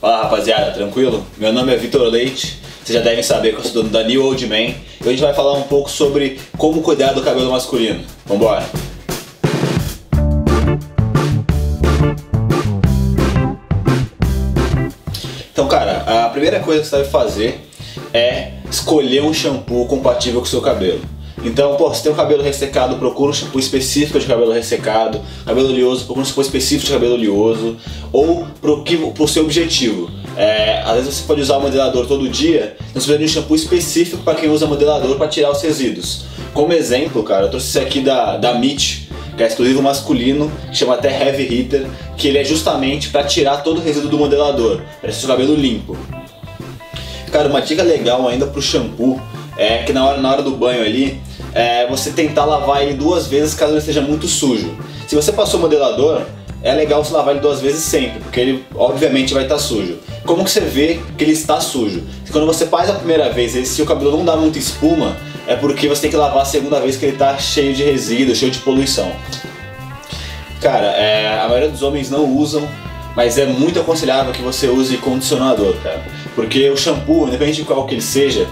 Fala rapaziada, tranquilo? Meu nome é Vitor Leite, vocês já devem saber que eu sou dono da New Old Man e hoje a gente vai falar um pouco sobre como cuidar do cabelo masculino. Vambora! Então, cara, a primeira coisa que você deve fazer é escolher um shampoo compatível com o seu cabelo. Então, pô, se tem o cabelo ressecado, procura um shampoo específico de cabelo ressecado, cabelo oleoso, procura um shampoo específico de cabelo oleoso, ou pro, que, pro seu objetivo. É, às vezes você pode usar o modelador todo dia, então você precisa de um shampoo específico para quem usa modelador para tirar os resíduos. Como exemplo, cara, eu trouxe esse aqui da, da Mitch, que é exclusivo masculino, que chama até Heavy Hitter, que ele é justamente para tirar todo o resíduo do modelador, para o cabelo limpo. Cara, uma dica legal ainda pro shampoo é que na hora, na hora do banho ali, é você tentar lavar ele duas vezes caso ele esteja muito sujo. Se você passou modelador, é legal você lavar ele duas vezes sempre, porque ele obviamente vai estar sujo. Como que você vê que ele está sujo? Quando você faz a primeira vez, se o cabelo não dá muita espuma, é porque você tem que lavar a segunda vez que ele está cheio de resíduos, cheio de poluição. Cara, é, a maioria dos homens não usam, mas é muito aconselhável que você use condicionador, cara. Porque o shampoo, independente de qual que ele seja,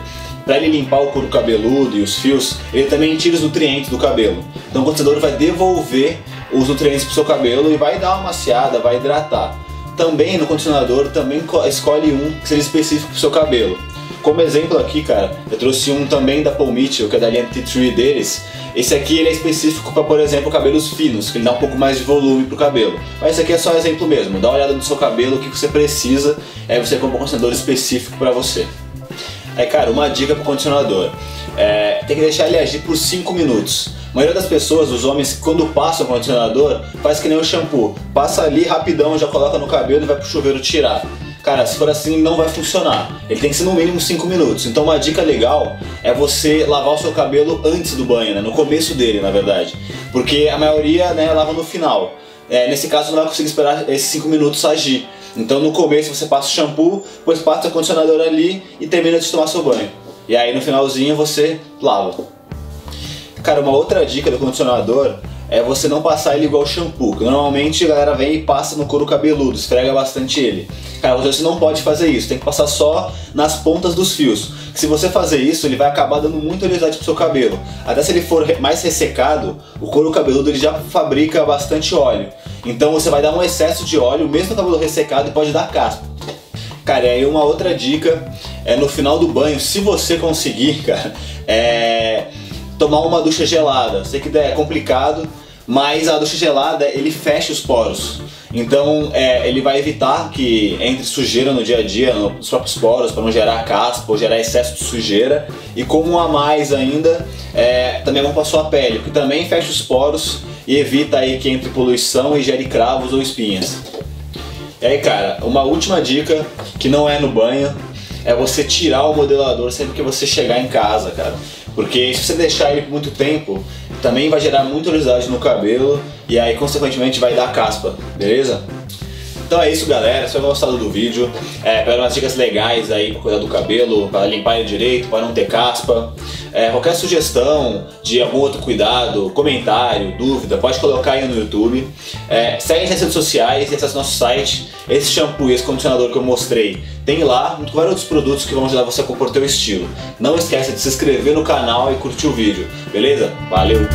para ele limpar o couro cabeludo e os fios, ele também tira os nutrientes do cabelo. Então o condicionador vai devolver os nutrientes pro seu cabelo e vai dar uma maciada, vai hidratar. Também no condicionador, também escolhe um que seja específico pro seu cabelo. Como exemplo aqui, cara, eu trouxe um também da Paul Mitchell, que é da linha T3 deles. Esse aqui ele é específico para, por exemplo, cabelos finos, que ele dá um pouco mais de volume pro cabelo. Mas esse aqui é só um exemplo mesmo. Dá uma olhada no seu cabelo, o que você precisa, aí você compra um condicionador específico para você. É, cara, uma dica pro condicionador. É, tem que deixar ele agir por 5 minutos. A maioria das pessoas, os homens, quando passam o condicionador, faz que nem o shampoo. Passa ali rapidão, já coloca no cabelo e vai pro chuveiro tirar. Cara, se for assim, não vai funcionar. Ele tem que ser no mínimo 5 minutos. Então, uma dica legal é você lavar o seu cabelo antes do banho, né? No começo dele, na verdade. Porque a maioria, né, lava no final. É, nesse caso, não vai conseguir esperar esses 5 minutos agir. Então no começo você passa o shampoo, depois passa o condicionador ali e termina de tomar seu banho. E aí no finalzinho você lava. Cara, uma outra dica do condicionador é você não passar ele igual shampoo. Que normalmente a galera vem e passa no couro cabeludo, esfrega bastante ele. Cara, você não pode fazer isso, tem que passar só nas pontas dos fios. Se você fazer isso, ele vai acabar dando muita oleosidade pro seu cabelo. Até se ele for mais ressecado, o couro cabeludo ele já fabrica bastante óleo. Então você vai dar um excesso de óleo, mesmo no cabelo ressecado, e pode dar caspa. Cara, e aí uma outra dica é no final do banho, se você conseguir, cara, é tomar uma ducha gelada. Sei que é complicado, mas a ducha gelada ele fecha os poros. Então é, ele vai evitar que entre sujeira no dia a dia, nos próprios poros, para não gerar caspa ou gerar excesso de sujeira. E como a mais ainda, é, também é bom para sua pele, que também fecha os poros e evita aí que entre poluição e gere cravos ou espinhas. E aí, cara, uma última dica que não é no banho é você tirar o modelador sempre que você chegar em casa, cara. Porque se você deixar ele por muito tempo, também vai gerar muita oleosidade no cabelo e aí consequentemente vai dar caspa, beleza? Então é isso galera, espero que gostado do vídeo. É, pegaram umas dicas legais aí para cuidar do cabelo, para limpar ele direito, para não ter caspa. É, qualquer sugestão de algum outro cuidado, comentário, dúvida, pode colocar aí no YouTube. É, segue redes sociais e acesse nosso site. Esse shampoo e esse condicionador que eu mostrei tem lá, junto com vários outros produtos que vão ajudar você a compor o teu estilo. Não esqueça de se inscrever no canal e curtir o vídeo, beleza? Valeu!